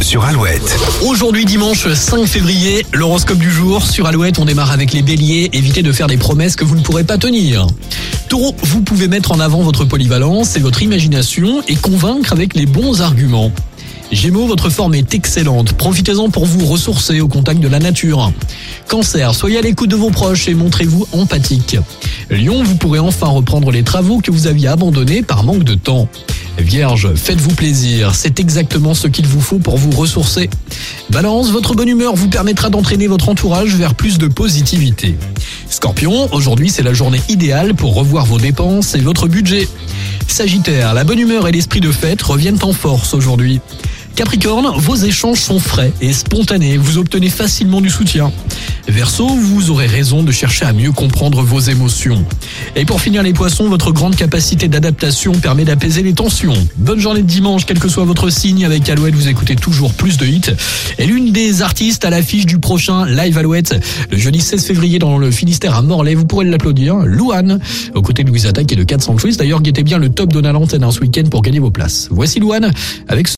sur Alouette. Aujourd'hui dimanche 5 février, l'horoscope du jour sur Alouette, on démarre avec les béliers, évitez de faire des promesses que vous ne pourrez pas tenir. Taureau, vous pouvez mettre en avant votre polyvalence et votre imagination et convaincre avec les bons arguments. Gémeaux, votre forme est excellente. Profitez-en pour vous ressourcer au contact de la nature. Cancer, soyez à l'écoute de vos proches et montrez-vous empathique. Lion, vous pourrez enfin reprendre les travaux que vous aviez abandonnés par manque de temps. Vierge, faites-vous plaisir, c'est exactement ce qu'il vous faut pour vous ressourcer. Balance, votre bonne humeur vous permettra d'entraîner votre entourage vers plus de positivité. Scorpion, aujourd'hui c'est la journée idéale pour revoir vos dépenses et votre budget. Sagittaire, la bonne humeur et l'esprit de fête reviennent en force aujourd'hui. Capricorne, vos échanges sont frais et spontanés, vous obtenez facilement du soutien. Verseau, vous aurez raison de chercher à mieux comprendre vos émotions. Et pour finir les poissons, votre grande capacité d'adaptation permet d'apaiser les tensions. Bonne journée de dimanche, quel que soit votre signe, avec Alouette, vous écoutez toujours plus de hits. Et l'une des artistes à l'affiche du prochain Live Alouette, le jeudi 16 février dans le Finistère à Morlaix, vous pourrez l'applaudir, Louane, aux côtés de Louise Attaque et de 400 Quiz. D'ailleurs, guettez bien le top de l'antenne ce week-end pour gagner vos places. Voici Louane avec